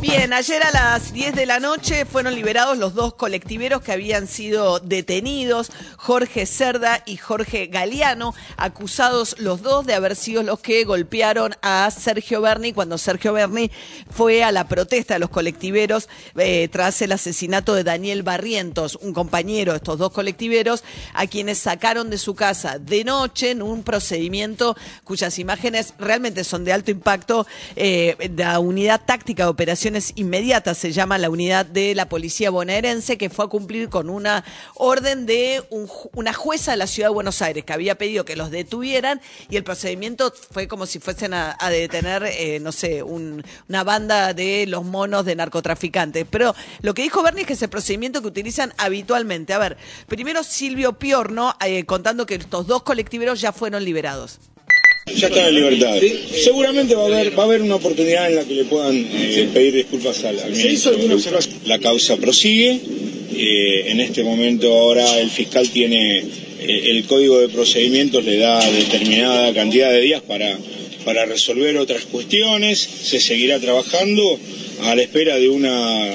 Bien, ayer a las 10 de la noche fueron liberados los dos colectiveros que habían sido detenidos, Jorge Cerda y Jorge Galeano, acusados los dos de haber sido los que golpearon a Sergio Berni cuando Sergio Berni fue a la protesta de los colectiveros eh, tras el asesinato de Daniel Barrientos, un compañero de estos dos colectiveros, a quienes sacaron de su casa de noche en un procedimiento cuyas imágenes realmente son de alto impacto, eh, la unidad táctica de operaciones inmediatas, se llama la unidad de la policía bonaerense, que fue a cumplir con una orden de una jueza de la ciudad de Buenos Aires, que había pedido que los detuvieran y el procedimiento fue como si fuesen a, detener, eh, no sé, una banda de los monos de narcotraficantes. Pero lo que dijo Bernie es que es el procedimiento que utilizan habitualmente. A ver, primero Silvio Piorno eh, contando que estos dos colectiveros ya fueron liberados. Ya está en libertad. Seguramente va a haber va a haber una oportunidad en la que le puedan eh, pedir disculpas al, al ministro. La causa prosigue. Eh, en este momento ahora el fiscal tiene eh, el código de procedimientos le da determinada cantidad de días para para resolver otras cuestiones. Se seguirá trabajando a la espera de una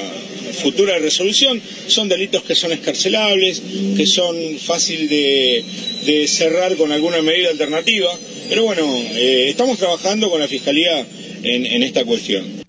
futura resolución. Son delitos que son escarcelables, que son fácil de, cerrar con alguna medida alternativa. Pero bueno, eh, estamos trabajando con la Fiscalía en esta cuestión.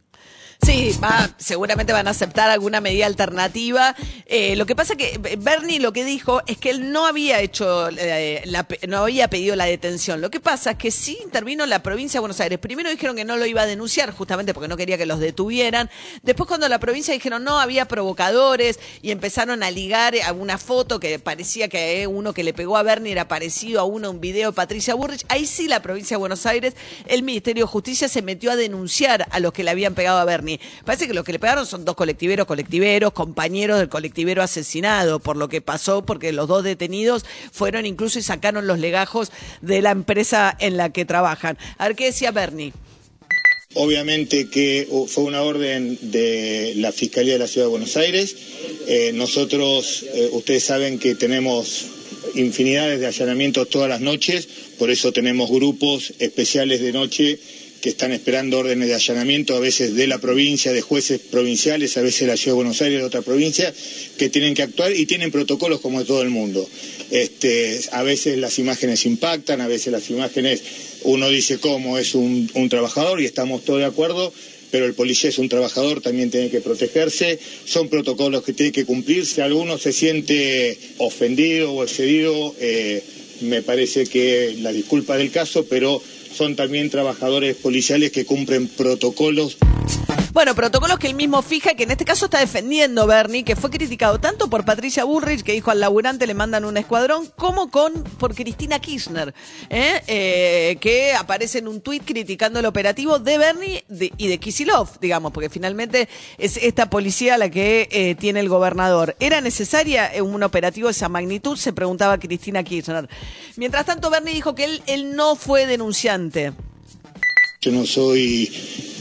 Sí, seguramente van a aceptar alguna medida alternativa. Eh, lo que pasa que Bernie lo que dijo es que él no había hecho, eh, no había pedido la detención. Lo que pasa es que sí intervino la provincia de Buenos Aires. Primero dijeron que no lo iba a denunciar justamente porque no quería que los detuvieran. Después cuando la provincia dijeron no había provocadores y empezaron a ligar a una foto que parecía que uno que le pegó a Bernie era parecido a uno, un video de Patricia Burrich. Ahí sí la provincia de Buenos Aires, el Ministerio de Justicia se metió a denunciar a los que le habían pegado a Bernie. Parece que los que le pegaron son dos colectiveros, colectiveros, compañeros del colectivero asesinado, por lo que pasó, porque los dos detenidos fueron incluso y sacaron los legajos de la empresa en la que trabajan. A ver qué decía Bernie. Obviamente que uh, fue una orden de la Fiscalía de la Ciudad de Buenos Aires. Eh, nosotros, eh, ustedes saben que tenemos infinidades de allanamientos todas las noches, por eso tenemos grupos especiales de noche que están esperando órdenes de allanamiento, a veces de la provincia, de jueces provinciales, a veces de la Ciudad de Buenos Aires, de otra provincia, que tienen que actuar y tienen protocolos como todo el mundo. Este, a veces las imágenes impactan, a veces las imágenes uno dice cómo es un, trabajador y estamos todos de acuerdo, pero el policía es un trabajador, también tiene que protegerse, son protocolos que tienen que cumplirse, alguno se siente ofendido o excedido, eh, me parece que la disculpa del caso, pero son también trabajadores policiales que cumplen protocolos. Bueno, protocolos que él mismo fija, que en este caso está defendiendo Bernie, que fue criticado tanto por Patricia Burrich, que dijo al laburante le mandan un escuadrón, como con por Cristina Kirchner, ¿eh? Eh, que aparece en un tuit criticando el operativo de Bernie y de Kisilov, digamos, porque finalmente es esta policía la que eh, tiene el gobernador. ¿Era necesaria un operativo de esa magnitud? Se preguntaba Cristina Kirchner. Mientras tanto, Bernie dijo que él, él no fue denunciante. Yo no soy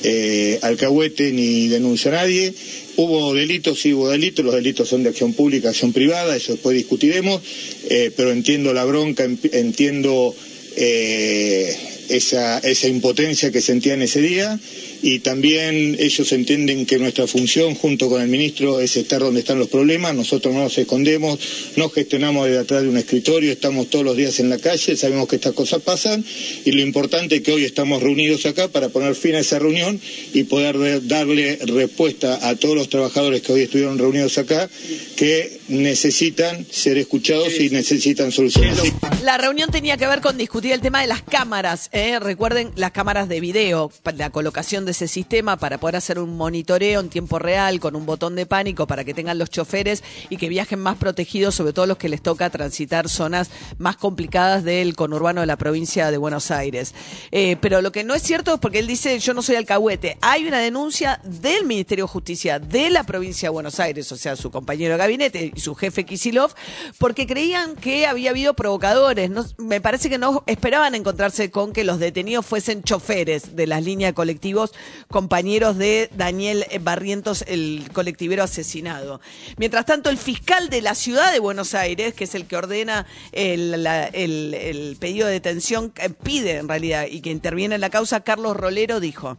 eh, alcahuete ni denuncio a nadie. Hubo delitos, sí hubo delitos, los delitos son de acción pública, acción privada, eso después discutiremos, eh, pero entiendo la bronca, entiendo eh, esa, esa impotencia que sentían ese día y también ellos entienden que nuestra función junto con el ministro es estar donde están los problemas, nosotros no nos escondemos, no gestionamos desde atrás de un escritorio, estamos todos los días en la calle, sabemos que estas cosas pasan y lo importante es que hoy estamos reunidos acá para poner fin a esa reunión y poder darle respuesta a todos los trabajadores que hoy estuvieron reunidos acá que necesitan ser escuchados y necesitan soluciones. La reunión tenía que ver con discutir el tema de las cámaras, ¿eh? recuerden las cámaras de video, la colocación de ese sistema para poder hacer un monitoreo en tiempo real con un botón de pánico para que tengan los choferes y que viajen más protegidos, sobre todo los que les toca transitar zonas más complicadas del conurbano de la provincia de Buenos Aires. Eh, pero lo que no es cierto es porque él dice, yo no soy alcahuete. Hay una denuncia del Ministerio de Justicia de la provincia de Buenos Aires, o sea, su compañero de gabinete y su jefe Kisilov, porque creían que había habido provocadores. No, me parece que no esperaban encontrarse con que los detenidos fuesen choferes de las líneas colectivos, compañeros de Daniel Barrientos, el colectivero asesinado. Mientras tanto, el fiscal de la ciudad de Buenos Aires, que es el que ordena el, el- pedido de detención, pide en realidad y que interviene en la causa, Carlos Rolero dijo.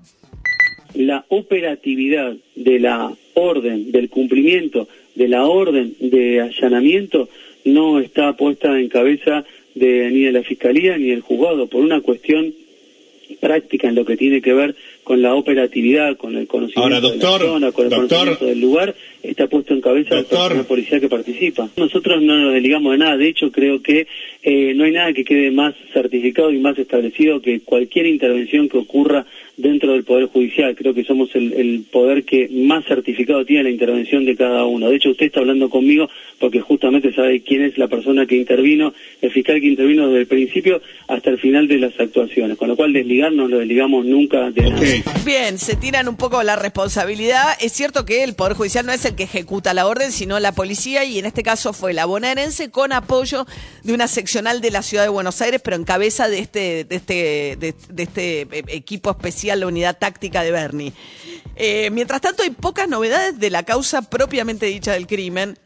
la operatividad de la orden, del cumplimiento de la orden de allanamiento no está puesta en cabeza de, ni de la Fiscalía ni del juzgado por una cuestión práctica en lo que tiene que ver con la operatividad, con el conocimiento Ahora, doctor, de la zona, con el doctor. conocimiento del lugar, está puesto en cabeza Doctor. personal policial que participa. Nosotros no nos desligamos de nada, de hecho creo que eh, no hay nada que quede más certificado y más establecido que cualquier intervención que ocurra dentro del Poder Judicial. Creo que somos el, el poder que más certificado tiene la intervención de cada uno. De hecho, usted está hablando conmigo porque justamente sabe quién es la persona que intervino, el fiscal que intervino desde el principio hasta el final de las actuaciones. Con lo cual, desligar no lo desligamos nunca de nada. Bien, se tiran un poco la responsabilidad. Es cierto que el Poder Judicial no es el que ejecuta la orden, sino la policía, y en este caso fue la bonaerense con apoyo de una seccional de la ciudad de Buenos Aires, pero en cabeza de este, de este, de este eh, equipo especial, la unidad táctica de Bernie. Eh, mientras tanto, hay pocas novedades de la causa propiamente dicha del crimen.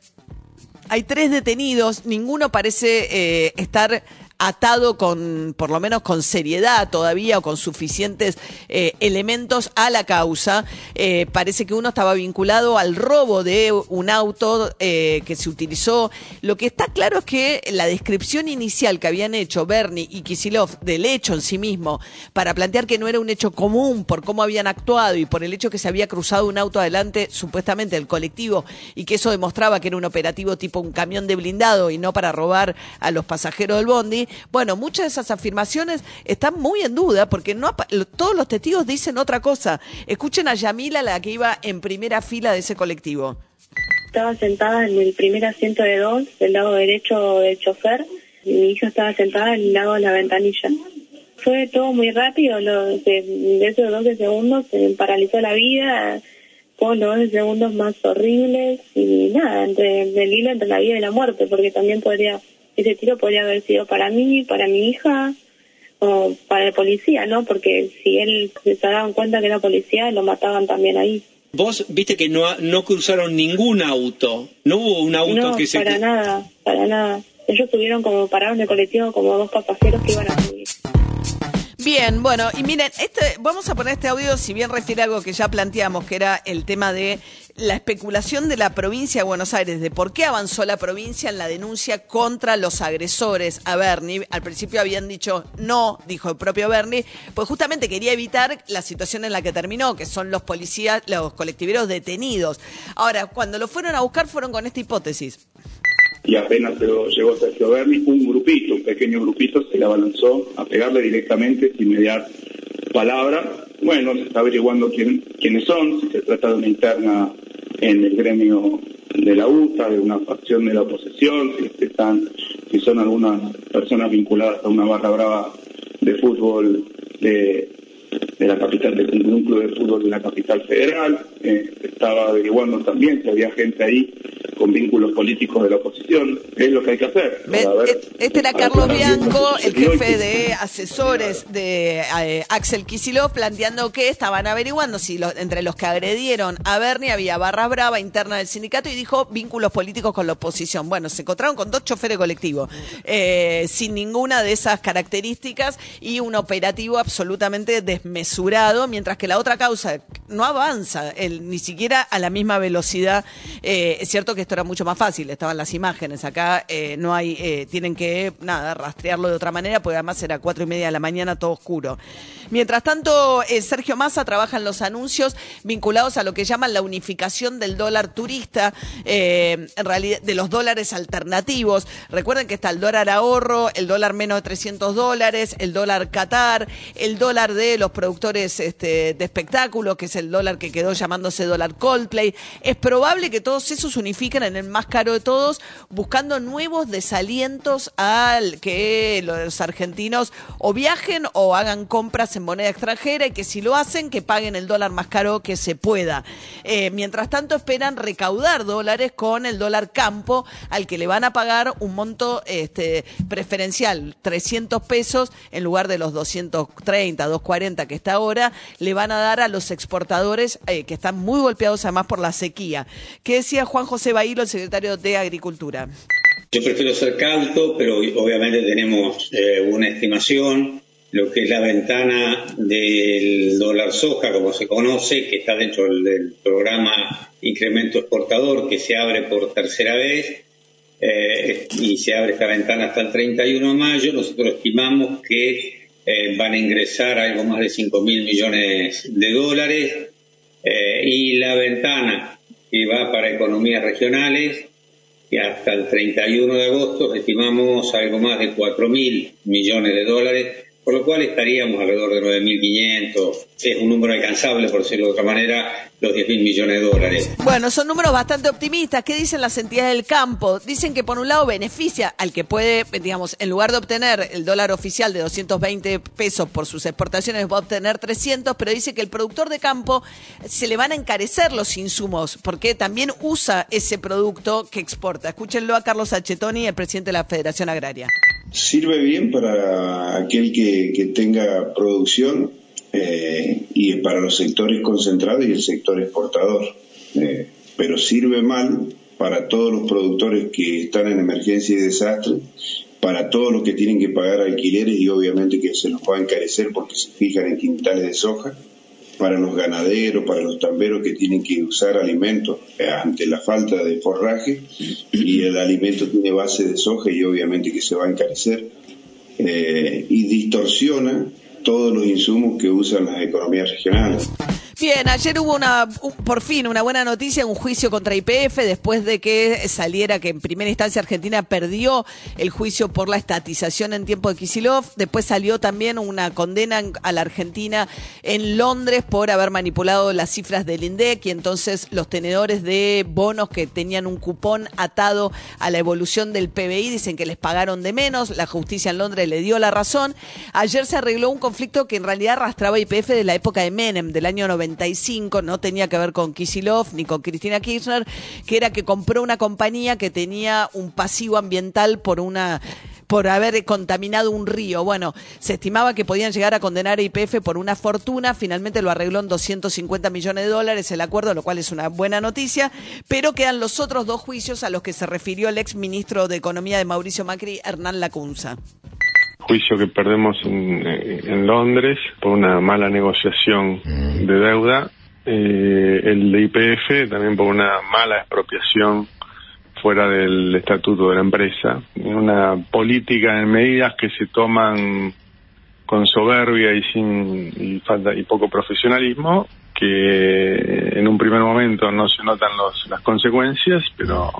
Hay tres detenidos, ninguno parece eh, estar atado con, por lo menos con seriedad todavía o con suficientes eh, elementos a la causa. Eh, parece que uno estaba vinculado al robo de un auto eh, que se utilizó. Lo que está claro es que la descripción inicial que habían hecho Bernie y Kisilov del hecho en sí mismo para plantear que no era un hecho común por cómo habían actuado y por el hecho que se había cruzado un auto adelante supuestamente del colectivo y que eso demostraba que era un operativo tipo un camión de blindado y no para robar a los pasajeros del bondi. Bueno, muchas de esas afirmaciones están muy en duda porque no todos los testigos dicen otra cosa. Escuchen a Yamila, la que iba en primera fila de ese colectivo. Estaba sentada en el primer asiento de dos, del lado derecho del chofer, y mi hija estaba sentada en el lado de la ventanilla. Fue todo muy rápido, lo, de, esos 12 segundos se paralizó la vida, fueron los 12 segundos más horribles y nada, entre el hilo entre la vida y la muerte, porque también podría, ese tiro podría haber sido para mí, para mi hija o para el policía, ¿no? Porque si él se daban cuenta que era policía, lo mataban también ahí. Vos viste que no, no cruzaron ningún auto. No hubo un auto No, que se. para nada, para nada. Ellos tuvieron como pararon el colectivo como dos pasajeros que iban a subir. Bien, bueno, y miren, este, vamos a poner este audio, si bien refiere a algo que ya planteamos, que era el tema de la especulación de la provincia de Buenos Aires, de por qué avanzó la provincia en la denuncia contra los agresores a Bernie. Al principio habían dicho no, dijo el propio Bernie, pues justamente quería evitar la situación en la que terminó, que son los policías, los colectiveros detenidos. Ahora, cuando lo fueron a buscar, fueron con esta hipótesis. y apenas llegó, Sergio Berni, un grupito, un pequeño grupito, se le abalanzó a pegarle directamente sin mediar palabra. Bueno, se está averiguando quién, quiénes son, si se trata de una interna en el gremio de la UTA, de una facción de la oposición, si, están, si son algunas personas vinculadas a una barra brava de fútbol de, de la capital, de un club de fútbol de la capital federal. Eh, estaba averiguando también si había gente ahí con vínculos políticos de la oposición. Es lo que hay que hacer. Ver, Este era Carlos Bianco, el jefe de asesores de eh, Axel Kicillof, planteando que estaban averiguando si lo- entre los que agredieron a Bernie había barra brava interna del sindicato y dijo vínculos políticos con la oposición. Bueno, se encontraron con dos choferes colectivos, eh, sin ninguna de esas características y un operativo absolutamente desmesurado, mientras que la otra causa no avanza, el- ni siquiera a la misma velocidad. Eh, es cierto que esto era mucho más fácil, estaban las imágenes. Acá eh, no hay, eh, tienen que, nada, rastrearlo de otra manera, porque además era cuatro y media de la mañana, todo oscuro. Mientras tanto, eh, Sergio Massa trabaja en los anuncios vinculados a lo que llaman la unificación del dólar turista, en realidad, de los dólares alternativos. Recuerden que está el dólar ahorro, el dólar menos de 300 dólares, el dólar Qatar, el dólar de los productores este, de espectáculos, que es el dólar que quedó llamándose dólar Coldplay. Es probable que todos esos unifiquen en el más caro de todos, buscando nuevos desalientos al que los argentinos o viajen o hagan compras en moneda extranjera y que si lo hacen, que paguen el dólar más caro que se pueda. Eh, mientras tanto, esperan recaudar dólares con el dólar campo, al que le van a pagar un monto este, preferencial, 300 pesos, en lugar de los 230, 240 que está ahora, le van a dar a los exportadores eh, que están muy golpeados además por la sequía. ¿Qué decía Juan José Bailo, el secretario de Agricultura? Yo prefiero ser cauto, pero obviamente tenemos eh, una estimación, lo que es la ventana del dólar soja, como se conoce, que está dentro del, del programa Incremento Exportador, que se abre por tercera vez, eh, y se abre esta ventana hasta el 31 de mayo. Nosotros estimamos que eh, van a ingresar algo más de 5 mil millones de dólares, eh, y la ventana que va para economías regionales, que hasta el 31 de agosto estimamos algo más de 4 mil millones de dólares, por lo cual estaríamos alrededor de 9.500. Es un número alcanzable, por decirlo de otra manera, los 10.000 millones de dólares. Bueno, son números bastante optimistas. ¿Qué dicen las entidades del campo? Dicen que por un lado beneficia al que puede, digamos, en lugar de obtener el dólar oficial de 220 pesos por sus exportaciones, va a obtener 300, pero dice que el productor de campo se le van a encarecer los insumos, porque también usa ese producto que exporta. Escúchenlo a Carlos Achetoni, el presidente de la Federación Agraria. Sirve bien para aquel que, que tenga producción eh, y para los sectores concentrados y el sector exportador. Eh, pero sirve mal para todos los productores que están en emergencia y desastre, para todos los que tienen que pagar alquileres y obviamente que se los va a encarecer porque se fijan en quintales de soja, para los ganaderos, para los tamberos que tienen que usar alimentos eh, ante la falta de forraje y el alimento tiene base de soja y obviamente que se va a encarecer eh, y distorsiona todos los insumos que usan las economías regionales. Bien, ayer hubo una, un- por fin una buena noticia, un juicio contra IPF después de que saliera que en primera instancia Argentina perdió el juicio por la estatización en tiempo de Kisilov. Después salió también una condena en- a la Argentina en Londres por haber manipulado las cifras del INDEC y entonces los tenedores de bonos que tenían un cupón atado a la evolución del PBI dicen que les pagaron de menos. La justicia en Londres le dio la razón. Ayer se arregló un conflicto que en realidad arrastraba IPF de la época de Menem, del año 95, no tenía que ver con Kisilov ni con Cristina Kirchner, que era que compró una compañía que tenía un pasivo ambiental por una por haber contaminado un río. Bueno, se estimaba que podían llegar a condenar a IPF por una fortuna, finalmente lo arregló en 250 millones de dólares el acuerdo, lo cual es una buena noticia, pero quedan los otros dos juicios a los que se refirió el ex ministro de Economía de Mauricio Macri, Hernán Lacunza. Juicio que perdemos en, eh, en Londres por una mala negociación de deuda, eh, el de IPF también por una mala expropiación fuera del estatuto de la empresa, una política de medidas que se toman con soberbia y sin y falta y poco profesionalismo que en un primer momento no se notan los, las consecuencias, pero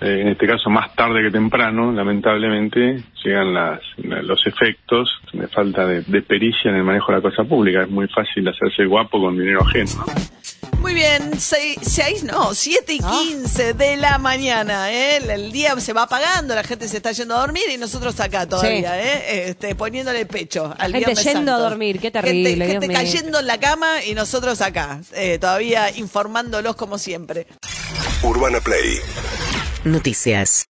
eh, en este caso más tarde que temprano, lamentablemente, llegan las, la- los efectos de falta de, de pericia en el manejo de la cosa pública. Es muy fácil hacerse guapo con dinero ajeno. ¿no? Muy bien, seis, seis, no, siete y quince de la mañana, ¿eh? El, día se va apagando, la gente se está yendo a dormir y nosotros acá todavía, ¿eh? Este, poniéndole el pecho al gente yendo a dormir, qué terrible, Gente, gente cayendo en la cama y nosotros acá, eh, todavía informándolos como siempre. Urbana Play Noticias.